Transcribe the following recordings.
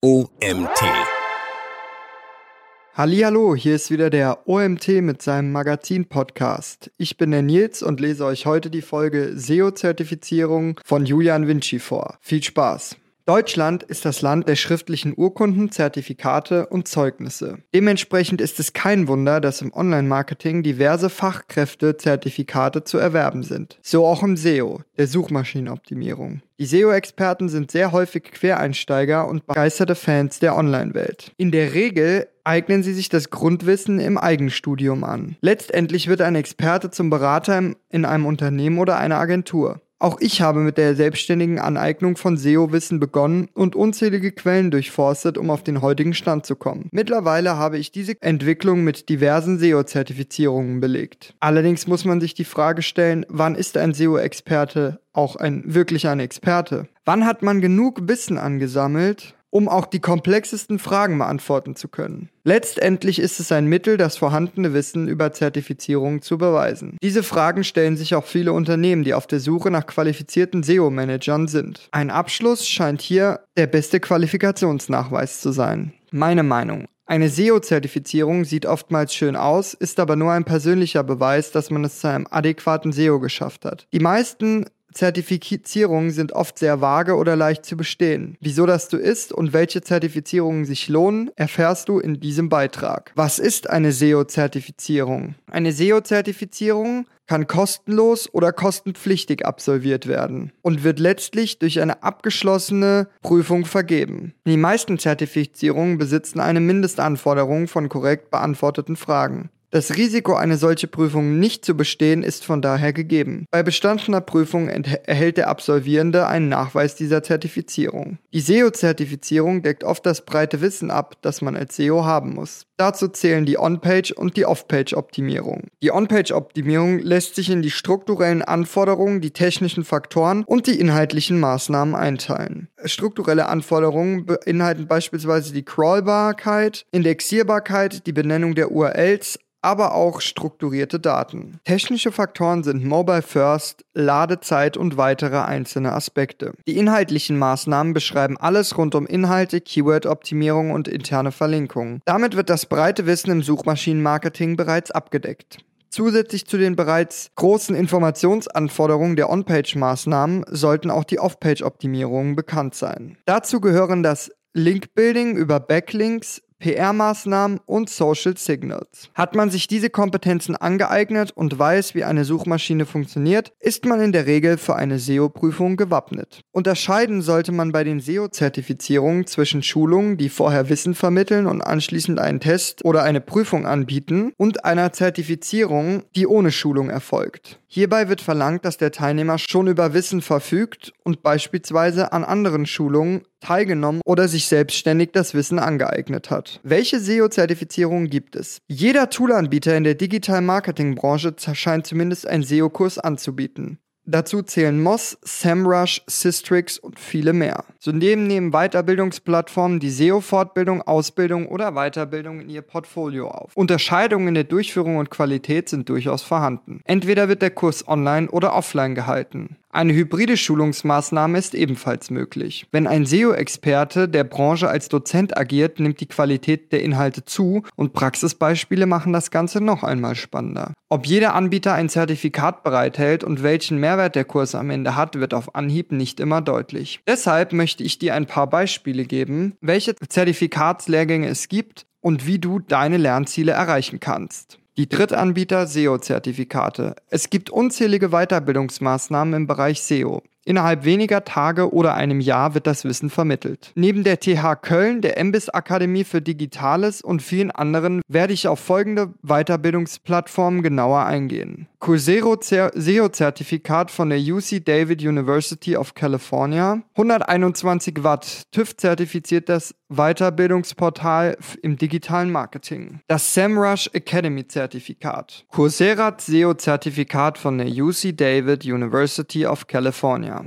OMT. Hallo, hier ist wieder der OMT mit seinem Magazin-Podcast. Ich bin der Nils und lese euch heute die Folge SEO-Zertifizierung von Julian Vinci vor. Viel Spaß! Deutschland ist das Land der schriftlichen Urkunden, Zertifikate und Zeugnisse. Dementsprechend ist es kein Wunder, dass im Online-Marketing diverse Fachkräfte-Zertifikate zu erwerben sind. So auch im SEO, der Suchmaschinenoptimierung. Die SEO-Experten sind sehr häufig Quereinsteiger und begeisterte Fans der Online-Welt. In der Regel eignen sie sich das Grundwissen im Eigenstudium an. Letztendlich wird ein Experte zum Berater in einem Unternehmen oder einer Agentur. Auch ich habe mit der selbstständigen Aneignung von SEO-Wissen begonnen und unzählige Quellen durchforstet, um auf den heutigen Stand zu kommen. Mittlerweile habe ich diese Entwicklung mit diversen SEO-Zertifizierungen belegt. Allerdings muss man sich die Frage stellen, wann ist ein SEO-Experte auch ein wirklich ein Experte? Wann hat man genug Wissen angesammelt, um auch die komplexesten Fragen beantworten zu können. Letztendlich ist es ein Mittel, das vorhandene Wissen über Zertifizierung zu beweisen. Diese Fragen stellen sich auch viele Unternehmen, die auf der Suche nach qualifizierten SEO-Managern sind. Ein Abschluss scheint hier der beste Qualifikationsnachweis zu sein. Meine Meinung. Eine SEO-Zertifizierung sieht oftmals schön aus, ist aber nur ein persönlicher Beweis, dass man es zu einem adäquaten SEO geschafft hat. Die meisten Zertifizierungen sind oft sehr vage oder leicht zu bestehen. Wieso das so ist und welche Zertifizierungen sich lohnen, erfährst du in diesem Beitrag. Was ist eine SEO-Zertifizierung? Eine SEO-Zertifizierung kann kostenlos oder kostenpflichtig absolviert werden und wird letztlich durch eine abgeschlossene Prüfung vergeben. Die meisten Zertifizierungen besitzen eine Mindestanforderung von korrekt beantworteten Fragen. Das Risiko, eine solche Prüfung nicht zu bestehen, ist von daher gegeben. Bei bestandener Prüfung erhält der Absolvierende einen Nachweis dieser Zertifizierung. Die SEO-Zertifizierung deckt oft das breite Wissen ab, das man als SEO haben muss. Dazu zählen die On-Page und die Off-Page-Optimierung. Die On-Page-Optimierung lässt sich in die strukturellen Anforderungen, die technischen Faktoren und die inhaltlichen Maßnahmen einteilen. Strukturelle Anforderungen beinhalten beispielsweise die Crawlbarkeit, Indexierbarkeit, die Benennung der URLs, aber auch strukturierte Daten. Technische Faktoren sind Mobile First, Ladezeit und weitere einzelne Aspekte. Die inhaltlichen Maßnahmen beschreiben alles rund um Inhalte, Keyword-Optimierung und interne Verlinkungen. Damit wird das breite Wissen im Suchmaschinenmarketing bereits abgedeckt. Zusätzlich zu den bereits großen Informationsanforderungen der On-Page-Maßnahmen sollten auch die Off-Page-Optimierungen bekannt sein. Dazu gehören das Link-Building über Backlinks, PR-Maßnahmen und Social Signals. Hat man sich diese Kompetenzen angeeignet und weiß, wie eine Suchmaschine funktioniert, ist man in der Regel für eine SEO-Prüfung gewappnet. Unterscheiden sollte man bei den SEO-Zertifizierungen zwischen Schulungen, die vorher Wissen vermitteln und anschließend einen Test oder eine Prüfung anbieten, und einer Zertifizierung, die ohne Schulung erfolgt. Hierbei wird verlangt, dass der Teilnehmer schon über Wissen verfügt und beispielsweise an anderen Schulungen teilgenommen oder sich selbstständig das Wissen angeeignet hat. Welche SEO-Zertifizierungen gibt es? Jeder Toolanbieter in der Digital-Marketing-Branche scheint zumindest einen SEO-Kurs anzubieten. Dazu zählen Moz, SEMrush, Systrix und viele mehr. Zudem nehmen Weiterbildungsplattformen die SEO-Fortbildung, Ausbildung oder Weiterbildung in ihr Portfolio auf. Unterscheidungen in der Durchführung und Qualität sind durchaus vorhanden. Entweder wird der Kurs online oder offline gehalten. Eine hybride Schulungsmaßnahme ist ebenfalls möglich. Wenn ein SEO-Experte der Branche als Dozent agiert, nimmt die Qualität der Inhalte zu und Praxisbeispiele machen das Ganze noch einmal spannender. Ob jeder Anbieter ein Zertifikat bereithält und welchen Mehrwert der Kurs am Ende hat, wird auf Anhieb nicht immer deutlich. Deshalb möchte ich dir ein paar Beispiele geben, welche Zertifikatslehrgänge es gibt und wie du deine Lernziele erreichen kannst. Die Drittanbieter SEO-Zertifikate. Es gibt unzählige Weiterbildungsmaßnahmen im Bereich SEO. Innerhalb weniger Tage oder einem Jahr wird das Wissen vermittelt. Neben der TH Köln, der MBIS Akademie für Digitales und vielen anderen werde ich auf folgende Weiterbildungsplattformen genauer eingehen. Coursero SEO-Zertifikat von der UC David University of California. 121 Watt TÜV zertifiziert Weiterbildungsportal im digitalen Marketing. Das SEMrush Academy Zertifikat. Coursera SEO-Zertifikat von der UC David University of California.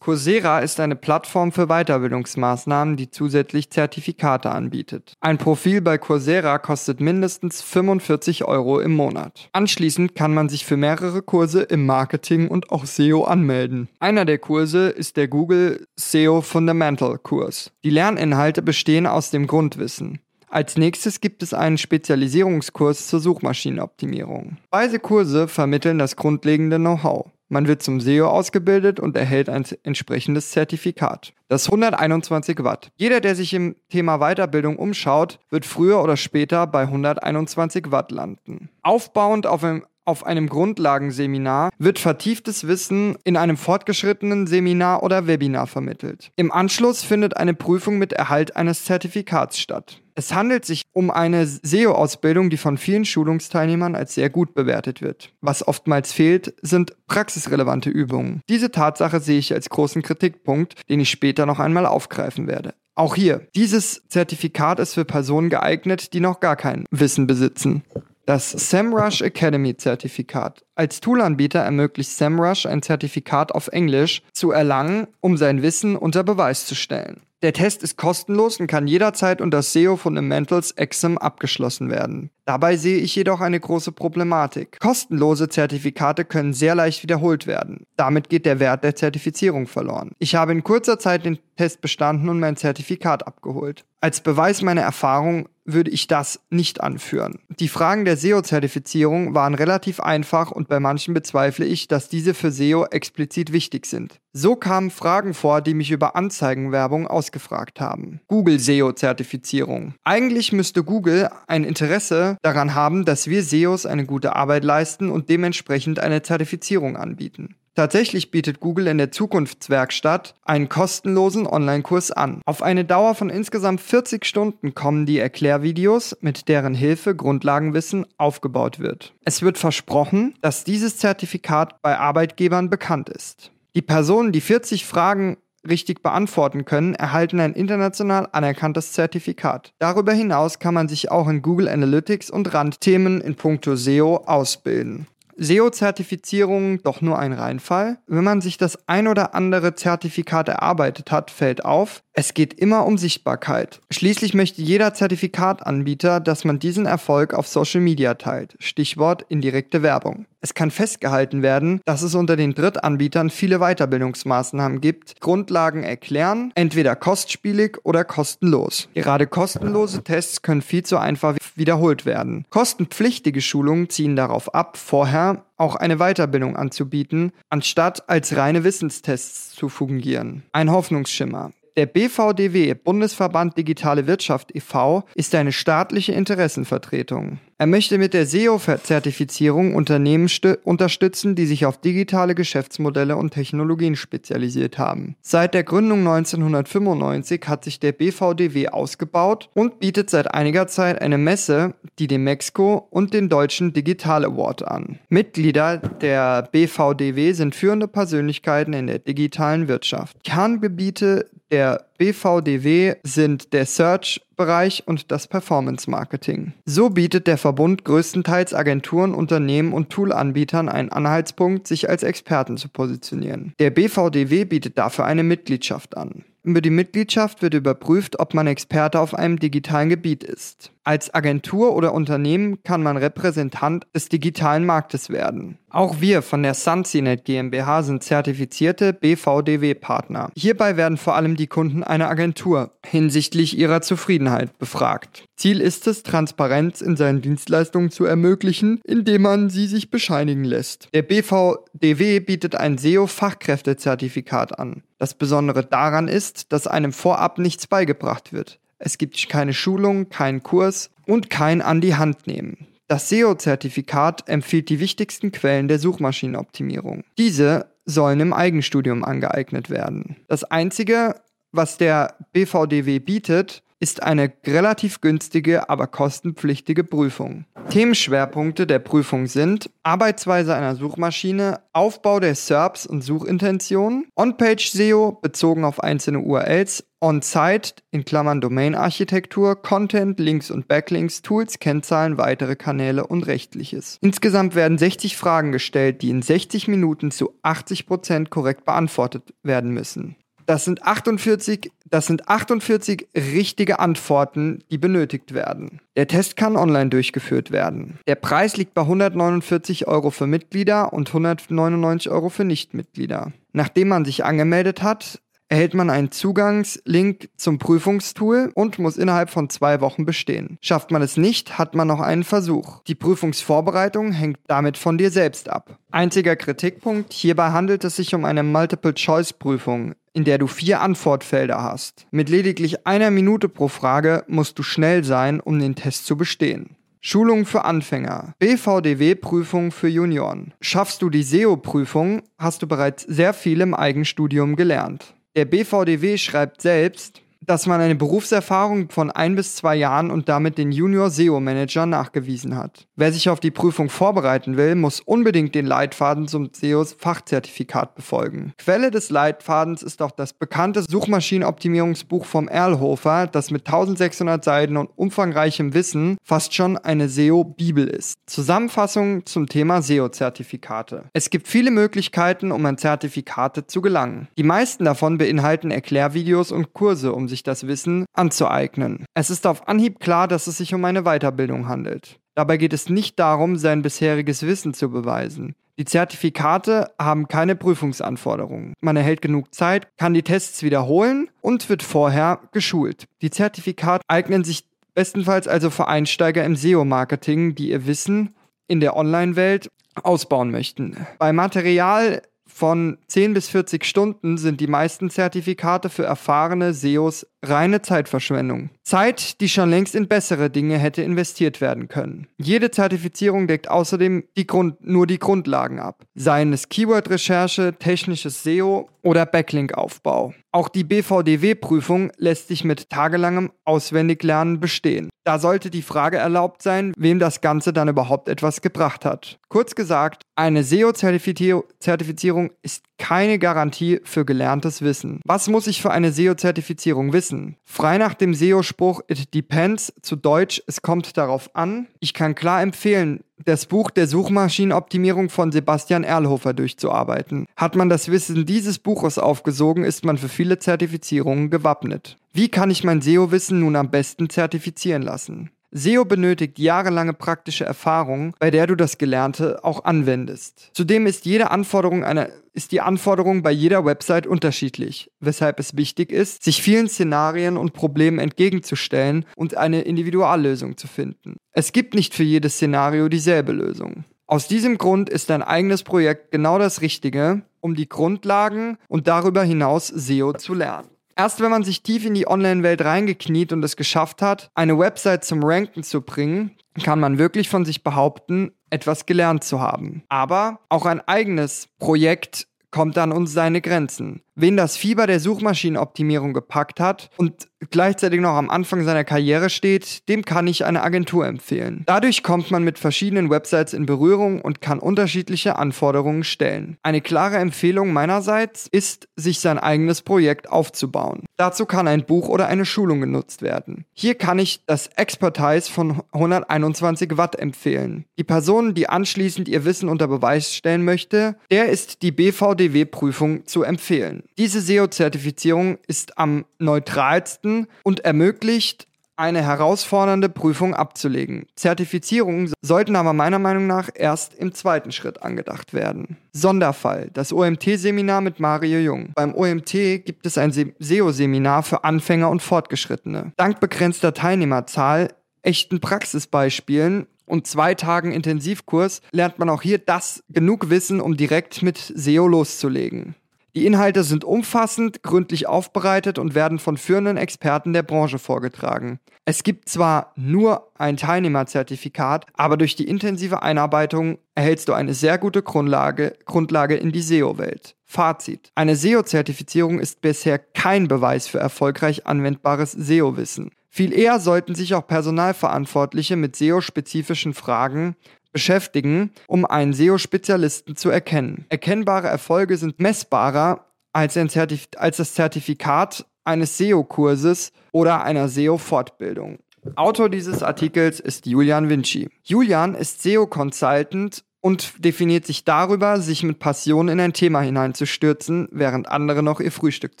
Coursera ist eine Plattform für Weiterbildungsmaßnahmen, die zusätzlich Zertifikate anbietet. Ein Profil bei Coursera kostet mindestens 45 Euro im Monat. Anschließend kann man sich für mehrere Kurse im Marketing und auch SEO anmelden. Einer der Kurse ist der Google SEO Fundamental Kurs. Die Lerninhalte bestehen aus dem Grundwissen. Als nächstes gibt es einen Spezialisierungskurs zur Suchmaschinenoptimierung. Beide Kurse vermitteln das grundlegende Know-how. Man wird zum SEO ausgebildet und erhält ein entsprechendes Zertifikat. Das 121 Watt. Jeder, der sich im Thema Weiterbildung umschaut, wird früher oder später bei 121 Watt landen. Aufbauend auf einem auf einem Grundlagenseminar wird vertieftes Wissen in einem fortgeschrittenen Seminar oder Webinar vermittelt. Im Anschluss findet eine Prüfung mit Erhalt eines Zertifikats statt. Es handelt sich um eine SEO-Ausbildung, die von vielen Schulungsteilnehmern als sehr gut bewertet wird. Was oftmals fehlt, sind praxisrelevante Übungen. Diese Tatsache sehe ich als großen Kritikpunkt, den ich später noch einmal aufgreifen werde. Auch hier, dieses Zertifikat ist für Personen geeignet, die noch gar kein Wissen besitzen. Das SEMrush Academy Zertifikat. Als Toolanbieter ermöglicht SEMrush ein Zertifikat auf Englisch zu erlangen, um sein Wissen unter Beweis zu stellen. Der Test ist kostenlos und kann jederzeit unter SEO Fundamentals Exam abgeschlossen werden. Dabei sehe ich jedoch eine große Problematik. Kostenlose Zertifikate können sehr leicht wiederholt werden. Damit geht der Wert der Zertifizierung verloren. Ich habe in kurzer Zeit den Test bestanden und mein Zertifikat abgeholt. Als Beweis meiner Erfahrung würde ich das nicht anführen. Die Fragen der SEO-Zertifizierung waren relativ einfach und bei manchen bezweifle ich, dass diese für SEO explizit wichtig sind. So kamen Fragen vor, die mich über Anzeigenwerbung ausgefragt haben. Google SEO-Zertifizierung. Eigentlich müsste Google ein Interesse daran haben, dass wir SEOs eine gute Arbeit leisten und dementsprechend eine Zertifizierung anbieten. Tatsächlich bietet Google in der Zukunftswerkstatt einen kostenlosen Online-Kurs an. Auf eine Dauer von insgesamt 40 Stunden kommen die Erklärvideos, mit deren Hilfe Grundlagenwissen aufgebaut wird. Es wird versprochen, dass dieses Zertifikat bei Arbeitgebern bekannt ist. Die Personen, die 40 Fragen richtig beantworten können, erhalten ein international anerkanntes Zertifikat. Darüber hinaus kann man sich auch in Google Analytics und Randthemen in puncto SEO ausbilden. SEO-Zertifizierung doch nur ein Reinfall? Wenn man sich das ein oder andere Zertifikat erarbeitet hat, fällt auf, es geht immer um Sichtbarkeit. Schließlich möchte jeder Zertifikatanbieter, dass man diesen Erfolg auf Social Media teilt. Stichwort indirekte Werbung. Es kann festgehalten werden, dass es unter den Drittanbietern viele Weiterbildungsmaßnahmen gibt. Grundlagen erklären, entweder kostspielig oder kostenlos. Gerade kostenlose Tests können viel zu einfach wiederholt werden. Kostenpflichtige Schulungen ziehen darauf ab, vorher auch eine Weiterbildung anzubieten, anstatt als reine Wissenstests zu fungieren. Ein Hoffnungsschimmer. Der BVDW, Bundesverband Digitale Wirtschaft e.V., ist eine staatliche Interessenvertretung. Er möchte mit der SEO-Zertifizierung Unternehmen unterstützen, die sich auf digitale Geschäftsmodelle und Technologien spezialisiert haben. Seit der Gründung 1995 hat sich der BVDW ausgebaut und bietet seit einiger Zeit eine Messe, die den Mexiko und den Deutschen Digital Award an. Mitglieder der BVDW sind führende Persönlichkeiten in der digitalen Wirtschaft. Kerngebiete der BVDW sind der Search-Bereich und das Performance-Marketing. So bietet der Verbund größtenteils Agenturen, Unternehmen und Toolanbietern einen Anhaltspunkt, sich als Experten zu positionieren. Der BVDW bietet dafür eine Mitgliedschaft an. Über die Mitgliedschaft wird überprüft, ob man Experte auf einem digitalen Gebiet ist. Als Agentur oder Unternehmen kann man Repräsentant des digitalen Marktes werden. Auch wir von der Sunsinet GmbH sind zertifizierte BVDW-Partner. Hierbei werden vor allem die Kunden einer Agentur hinsichtlich ihrer Zufriedenheit befragt. Ziel ist es, Transparenz in seinen Dienstleistungen zu ermöglichen, indem man sie sich bescheinigen lässt. Der BVDW bietet ein SEO-Fachkräftezertifikat an. Das Besondere daran ist, dass einem vorab nichts beigebracht wird. Es gibt keine Schulung, keinen Kurs und kein an die Hand nehmen. Das SEO-Zertifikat empfiehlt die wichtigsten Quellen der Suchmaschinenoptimierung. Diese sollen im Eigenstudium angeeignet werden. Das Einzige, was der BVDW bietet, ist eine relativ günstige, aber kostenpflichtige Prüfung. Themenschwerpunkte der Prüfung sind Arbeitsweise einer Suchmaschine, Aufbau der SERPs und Suchintentionen, On-Page SEO bezogen auf einzelne URLs, On-Site in Klammern Domain-Architektur, Content, Links und Backlinks, Tools, Kennzahlen, weitere Kanäle und rechtliches. Insgesamt werden 60 Fragen gestellt, die in 60 Minuten zu 80% korrekt beantwortet werden müssen. Das sind 48, das sind 48 richtige Antworten, die benötigt werden. Der Test kann online durchgeführt werden. Der Preis liegt bei 149 Euro für Mitglieder und 199 Euro für Nichtmitglieder. Nachdem man sich angemeldet hat, erhält man einen Zugangslink zum Prüfungstool und muss innerhalb von zwei Wochen bestehen. Schafft man es nicht, hat man noch einen Versuch. Die Prüfungsvorbereitung hängt damit von dir selbst ab. Einziger Kritikpunkt, hierbei handelt es sich um eine Multiple-Choice-Prüfung, in der du vier Antwortfelder hast. Mit lediglich einer Minute pro Frage musst du schnell sein, um den Test zu bestehen. Schulung für Anfänger. BVDW-Prüfung für Junioren. Schaffst du die SEO-Prüfung, hast du bereits sehr viel im Eigenstudium gelernt. Der BVDW schreibt selbst, dass man eine Berufserfahrung von ein bis zwei Jahren und damit den Junior SEO Manager nachgewiesen hat. Wer sich auf die Prüfung vorbereiten will, muss unbedingt den Leitfaden zum SEOs Fachzertifikat befolgen. Quelle des Leitfadens ist auch das bekannte Suchmaschinenoptimierungsbuch vom Erlhofer, das mit 1600 Seiten und umfangreichem Wissen fast schon eine SEO-Bibel ist. Zusammenfassung zum Thema SEO-Zertifikate. Es gibt viele Möglichkeiten, um an Zertifikate zu gelangen. Die meisten davon beinhalten Erklärvideos und Kurse, um sich das Wissen anzueignen. Es ist auf Anhieb klar, dass es sich um eine Weiterbildung handelt. Dabei geht es nicht darum, sein bisheriges Wissen zu beweisen. Die Zertifikate haben keine Prüfungsanforderungen. Man erhält genug Zeit, kann die Tests wiederholen und wird vorher geschult. Die Zertifikate eignen sich bestenfalls also für Einsteiger im SEO-Marketing, die ihr Wissen in der Online-Welt ausbauen möchten. Bei Material von 10 bis 40 Stunden sind die meisten Zertifikate für erfahrene SEOs reine Zeitverschwendung. Zeit, die schon längst in bessere Dinge hätte investiert werden können. Jede Zertifizierung deckt außerdem die Grund nur die Grundlagen ab, seien es Keyword-Recherche, technisches SEO oder Backlink-Aufbau. Auch die BVDW-Prüfung lässt sich mit tagelangem Auswendiglernen bestehen. Da sollte die Frage erlaubt sein, wem das Ganze dann überhaupt etwas gebracht hat. Kurz gesagt, eine SEO-Zertifizierung ist keine Garantie für gelerntes Wissen. Was muss ich für eine SEO-Zertifizierung wissen? Frei nach dem SEO-Spruch It depends, zu Deutsch, es kommt darauf an. Ich kann klar empfehlen, das Buch der Suchmaschinenoptimierung von Sebastian Erlhofer durchzuarbeiten. Hat man das Wissen dieses Buches aufgesogen, ist man für viele Zertifizierungen gewappnet. Wie kann ich mein SEO-Wissen nun am besten zertifizieren lassen? SEO benötigt jahrelange praktische Erfahrung, bei der du das Gelernte auch anwendest. Zudem ist jede Anforderung einer ist die Anforderung bei jeder Website unterschiedlich, weshalb es wichtig ist, sich vielen Szenarien und Problemen entgegenzustellen und eine Individuallösung zu finden. Es gibt nicht für jedes Szenario dieselbe Lösung. Aus diesem Grund ist dein eigenes Projekt genau das Richtige, um die Grundlagen und darüber hinaus SEO zu lernen. Erst wenn man sich tief in die Online-Welt reingekniet und es geschafft hat, eine Website zum Ranken zu bringen, kann man wirklich von sich behaupten, etwas gelernt zu haben. Aber auch ein eigenes Projekt kommt an uns seine Grenzen. Wen das Fieber der Suchmaschinenoptimierung gepackt hat und gleichzeitig noch am Anfang seiner Karriere steht, dem kann ich eine Agentur empfehlen. Dadurch kommt man mit verschiedenen Websites in Berührung und kann unterschiedliche Anforderungen stellen. Eine klare Empfehlung meinerseits ist, sich sein eigenes Projekt aufzubauen. Dazu kann ein Buch oder eine Schulung genutzt werden. Hier kann ich das Expertise von 121 Watt empfehlen. Die Person, die anschließend ihr Wissen unter Beweis stellen möchte, der ist die BVDW-Prüfung zu empfehlen. Diese SEO-Zertifizierung ist am neutralsten und ermöglicht, eine herausfordernde Prüfung abzulegen. Zertifizierungen sollten aber meiner Meinung nach erst im zweiten Schritt angedacht werden. Sonderfall, das OMT-Seminar mit Mario Jung. Beim OMT gibt es ein SEO-Seminar für Anfänger und Fortgeschrittene. Dank begrenzter Teilnehmerzahl, echten Praxisbeispielen und zwei Tagen Intensivkurs lernt man auch hier das genug Wissen, um direkt mit SEO loszulegen. Die Inhalte sind umfassend, gründlich aufbereitet und werden von führenden Experten der Branche vorgetragen. Es gibt zwar nur ein Teilnehmerzertifikat, aber durch die intensive Einarbeitung erhältst du eine sehr gute Grundlage, Grundlage in die SEO-Welt. Fazit. Eine SEO-Zertifizierung ist bisher kein Beweis für erfolgreich anwendbares SEO-Wissen. Viel eher sollten sich auch Personalverantwortliche mit SEO-spezifischen Fragen beschäftigen, um einen SEO-Spezialisten zu erkennen. Erkennbare Erfolge sind messbarer als, als das Zertifikat eines SEO-Kurses oder einer SEO-Fortbildung. Autor dieses Artikels ist Julian Vinci. Julian ist SEO-Consultant und definiert sich darüber, sich mit Passion in ein Thema hineinzustürzen, während andere noch ihr Frühstück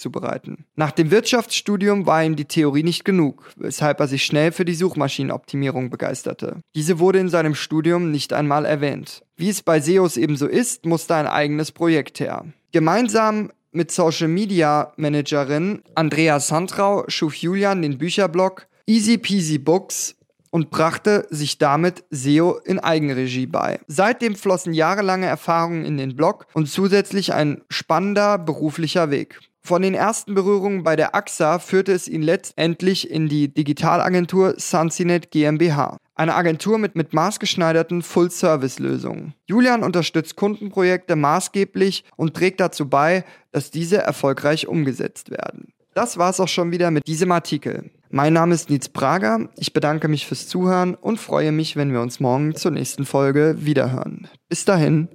zubereiten. Nach dem Wirtschaftsstudium war ihm die Theorie nicht genug, weshalb er sich schnell für die Suchmaschinenoptimierung begeisterte. Diese wurde in seinem Studium nicht einmal erwähnt. Wie es bei SEOs ebenso ist, musste ein eigenes Projekt her. Gemeinsam mit Social Media Managerin Andrea Santrau schuf Julian den Bücherblog Easy Peasy Books und brachte sich damit SEO in Eigenregie bei. Seitdem flossen jahrelange Erfahrungen in den Blog und zusätzlich ein spannender beruflicher Weg. Von den ersten Berührungen bei der AXA führte es ihn letztendlich in die Digitalagentur Sunsinet GmbH. Eine Agentur mit, mit maßgeschneiderten Full-Service-Lösungen. Julian unterstützt Kundenprojekte maßgeblich und trägt dazu bei, dass diese erfolgreich umgesetzt werden. Das war's auch schon wieder mit diesem Artikel. Mein Name ist Nils Prager. Ich bedanke mich fürs Zuhören und freue mich, wenn wir uns morgen zur nächsten Folge wiederhören. Bis dahin.